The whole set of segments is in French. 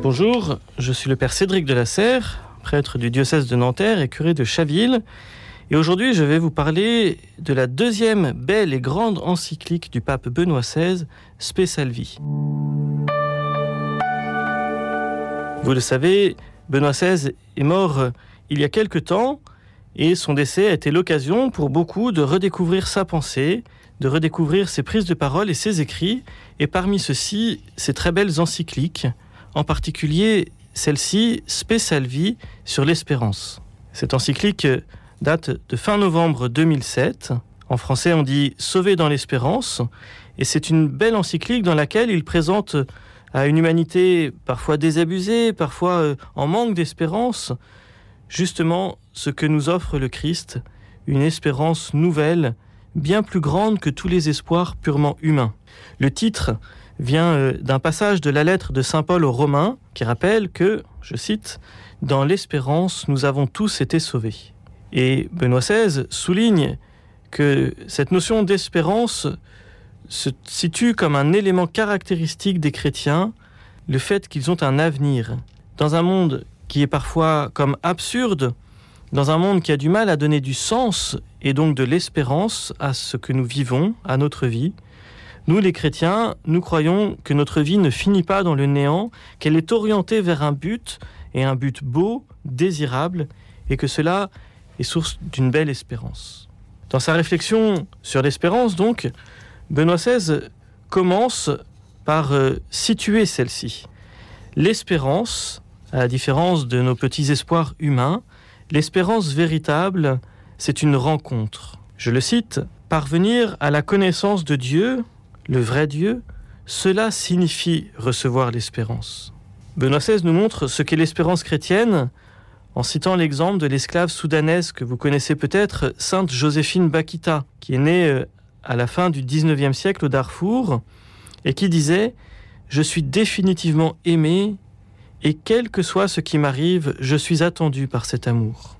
Bonjour, je suis le père Cédric de la Serre, prêtre du diocèse de Nanterre et curé de Chaville. Et aujourd'hui, je vais vous parler de la deuxième belle et grande encyclique du pape Benoît XVI, Spe Salvi. Vous le savez, Benoît XVI est mort il y a quelque temps et son décès a été l'occasion pour beaucoup de redécouvrir sa pensée, de redécouvrir ses prises de parole et ses écrits, et parmi ceux-ci, ses très belles encycliques, en particulier celle-ci, Spe Salvi, sur l'espérance. Cette encyclique date de fin novembre 2007. En français, on dit Sauver dans l'espérance, et c'est une belle encyclique dans laquelle il présente à une humanité parfois désabusée, parfois euh, en manque d'espérance, justement ce que nous offre le Christ, une espérance nouvelle, bien plus grande que tous les espoirs purement humains. Le titre vient euh, d'un passage de la lettre de Saint Paul aux Romains qui rappelle que, je cite, Dans l'espérance, nous avons tous été sauvés. Et Benoît XVI souligne que cette notion d'espérance se situe comme un élément caractéristique des chrétiens, le fait qu'ils ont un avenir. Dans un monde qui est parfois comme absurde, dans un monde qui a du mal à donner du sens et donc de l'espérance à ce que nous vivons, à notre vie, nous les chrétiens, nous croyons que notre vie ne finit pas dans le néant, qu'elle est orientée vers un but, et un but beau, désirable, et que cela est source d'une belle espérance. Dans sa réflexion sur l'espérance, donc, Benoît XVI commence par euh, situer celle-ci. L'espérance, à la différence de nos petits espoirs humains, l'espérance véritable, c'est une rencontre. Je le cite, Parvenir à la connaissance de Dieu, le vrai Dieu, cela signifie recevoir l'espérance. Benoît XVI nous montre ce qu'est l'espérance chrétienne en citant l'exemple de l'esclave soudanaise que vous connaissez peut-être, Sainte Joséphine Bakita, qui est née euh, à la fin du 19e siècle au Darfour et qui disait Je suis définitivement aimé et quel que soit ce qui m'arrive, je suis attendu par cet amour.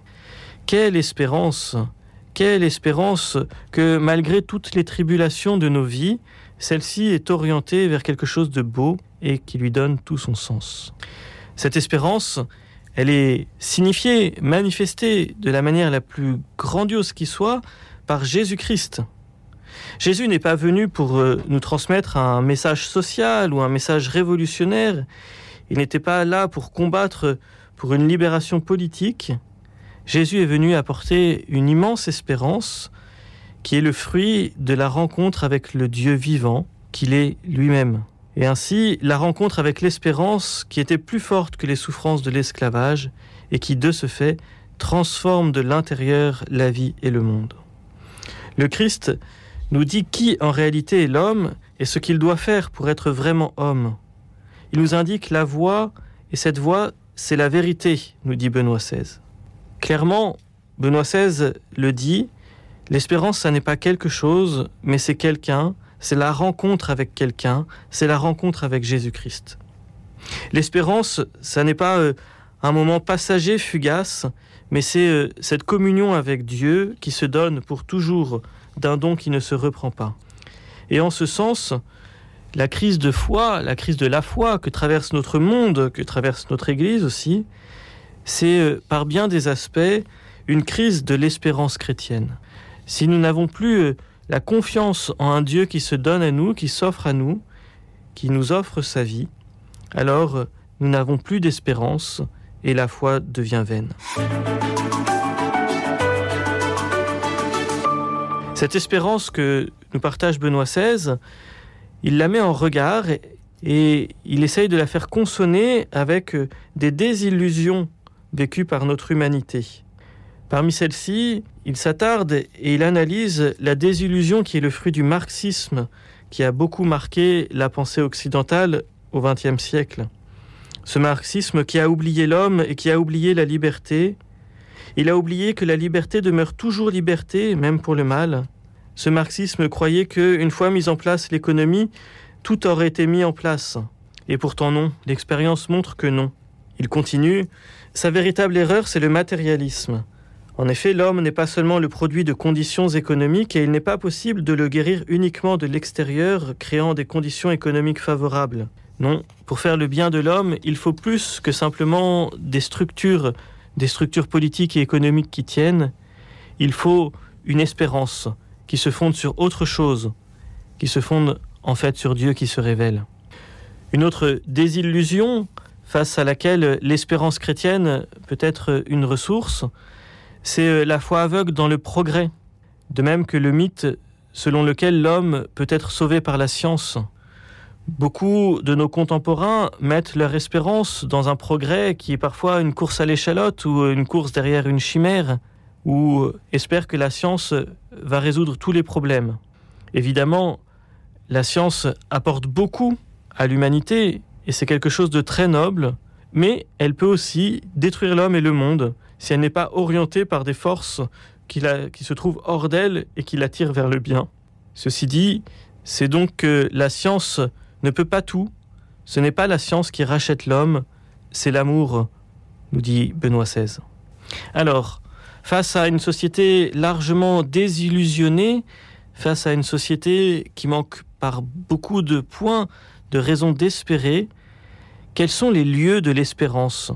Quelle espérance Quelle espérance que malgré toutes les tribulations de nos vies, celle-ci est orientée vers quelque chose de beau et qui lui donne tout son sens. Cette espérance, elle est signifiée, manifestée de la manière la plus grandiose qui soit par Jésus-Christ. Jésus n'est pas venu pour euh, nous transmettre un message social ou un message révolutionnaire, il n'était pas là pour combattre pour une libération politique. Jésus est venu apporter une immense espérance qui est le fruit de la rencontre avec le Dieu vivant qu'il est lui-même. Et ainsi, la rencontre avec l'espérance qui était plus forte que les souffrances de l'esclavage et qui, de ce fait, transforme de l'intérieur la vie et le monde. Le Christ nous dit qui en réalité est l'homme et ce qu'il doit faire pour être vraiment homme. Il nous indique la voie, et cette voie, c'est la vérité, nous dit Benoît XVI. Clairement, Benoît XVI le dit, l'espérance, ça n'est pas quelque chose, mais c'est quelqu'un, c'est la rencontre avec quelqu'un, c'est la rencontre avec Jésus-Christ. L'espérance, ça n'est pas euh, un moment passager, fugace, mais c'est euh, cette communion avec Dieu qui se donne pour toujours d'un don qui ne se reprend pas. Et en ce sens, la crise de foi, la crise de la foi que traverse notre monde, que traverse notre Église aussi, c'est euh, par bien des aspects une crise de l'espérance chrétienne. Si nous n'avons plus euh, la confiance en un Dieu qui se donne à nous, qui s'offre à nous, qui nous offre sa vie, alors euh, nous n'avons plus d'espérance et la foi devient vaine. Cette espérance que nous partage Benoît XVI, il la met en regard et, il essaye de la faire consonner avec euh, des désillusions vécues par notre humanité. Parmi celles-ci, il s'attarde et il analyse la désillusion qui est le fruit du marxisme, qui a beaucoup marqué la pensée occidentale au XXe siècle. Ce marxisme qui a oublié l'homme et qui a oublié la liberté, il a oublié que la liberté demeure toujours liberté, même pour le mal, ce marxisme croyait que, une fois mise en place l'économie, tout aurait été mis en place. Et pourtant non, l'expérience montre que non. Il continue, sa véritable erreur, c'est le matérialisme. En effet, l'homme n'est pas seulement le produit de conditions économiques et il n'est pas possible de le guérir uniquement de l'extérieur, créant des conditions économiques favorables. Non, pour faire le bien de l'homme, il faut plus que simplement des structures, des structures politiques et économiques qui tiennent. Il faut une espérance qui se fonde sur autre chose, qui se fonde en fait sur Dieu qui se révèle. Une autre désillusion face à laquelle l'espérance chrétienne peut être une ressource, c'est la foi aveugle dans le progrès, de même que le mythe selon lequel l'homme peut être sauvé par la science. Beaucoup de nos contemporains mettent leur espérance dans un progrès qui est parfois une course à l'échalote ou une course derrière une chimère, ou espèrent que la science va résoudre tous les problèmes. Évidemment, la science apporte beaucoup à l'humanité et c'est quelque chose de très noble, mais elle peut aussi détruire l'homme et le monde si elle n'est pas orientée par des forces qui, se trouvent hors d'elle et qui l'attirent vers le bien. Ceci dit, c'est donc que la science ne peut pas tout. Ce n'est pas la science qui rachète l'homme, c'est l'amour, nous dit Benoît XVI. Alors, face à une société largement désillusionnée, face à une société qui manque par beaucoup de points de raisons d'espérer, quels sont les lieux de l'espérance?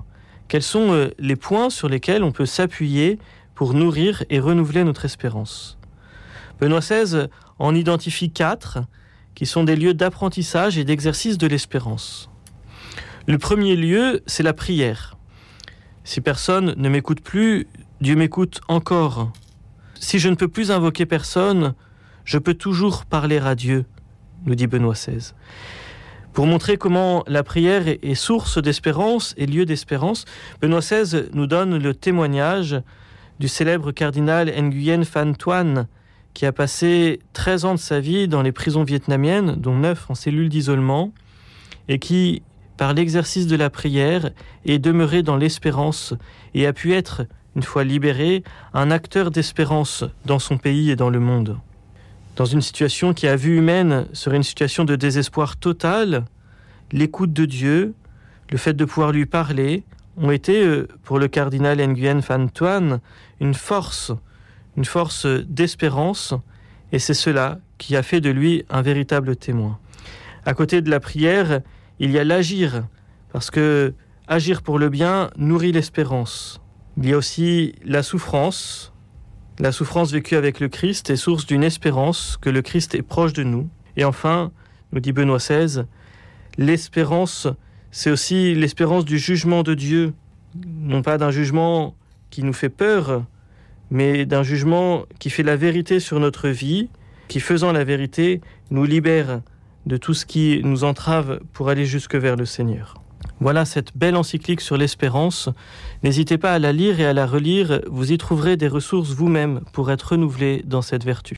Quels sont euh, les points sur lesquels on peut s'appuyer pour nourrir et renouveler notre espérance? Benoît XVI en identifie quatre qui sont des lieux d'apprentissage et d'exercice de l'espérance. Le premier lieu, c'est la prière. Si personne ne m'écoute plus, Dieu m'écoute encore. Si je ne peux plus invoquer personne, je peux toujours parler à Dieu, nous dit Benoît XVI. Pour montrer comment la prière est source d'espérance et lieu d'espérance, Benoît XVI nous donne le témoignage du célèbre cardinal Nguyen Phan Thuan, qui a passé 13 ans de sa vie dans les prisons vietnamiennes, dont 9 en cellules d'isolement, et qui, par l'exercice de la prière, est demeuré dans l'espérance et a pu être, une fois libéré, un acteur d'espérance dans son pays et dans le monde. Dans une situation qui, à vue humaine, serait une situation de désespoir total, l'écoute de Dieu, le fait de pouvoir lui parler, ont été, euh, pour le cardinal Nguyen Phan Thuan, une force une force d'espérance, et c'est cela qui a fait de lui un véritable témoin. À côté de la prière, il y a l'agir, parce que agir pour le bien nourrit l'espérance. Il y a aussi la souffrance. La souffrance vécue avec le Christ est source d'une espérance que le Christ est proche de nous. Et enfin, nous dit Benoît XVI, l'espérance, c'est aussi l'espérance du jugement de Dieu, non pas d'un jugement qui nous fait peur, mais d'un jugement qui fait la vérité sur notre vie, qui faisant la vérité nous libère de tout ce qui nous entrave pour aller jusque vers le Seigneur. Voilà cette belle encyclique sur l'espérance. N'hésitez pas à la lire et à la relire, vous y trouverez des ressources vous-même pour être renouvelé dans cette vertu.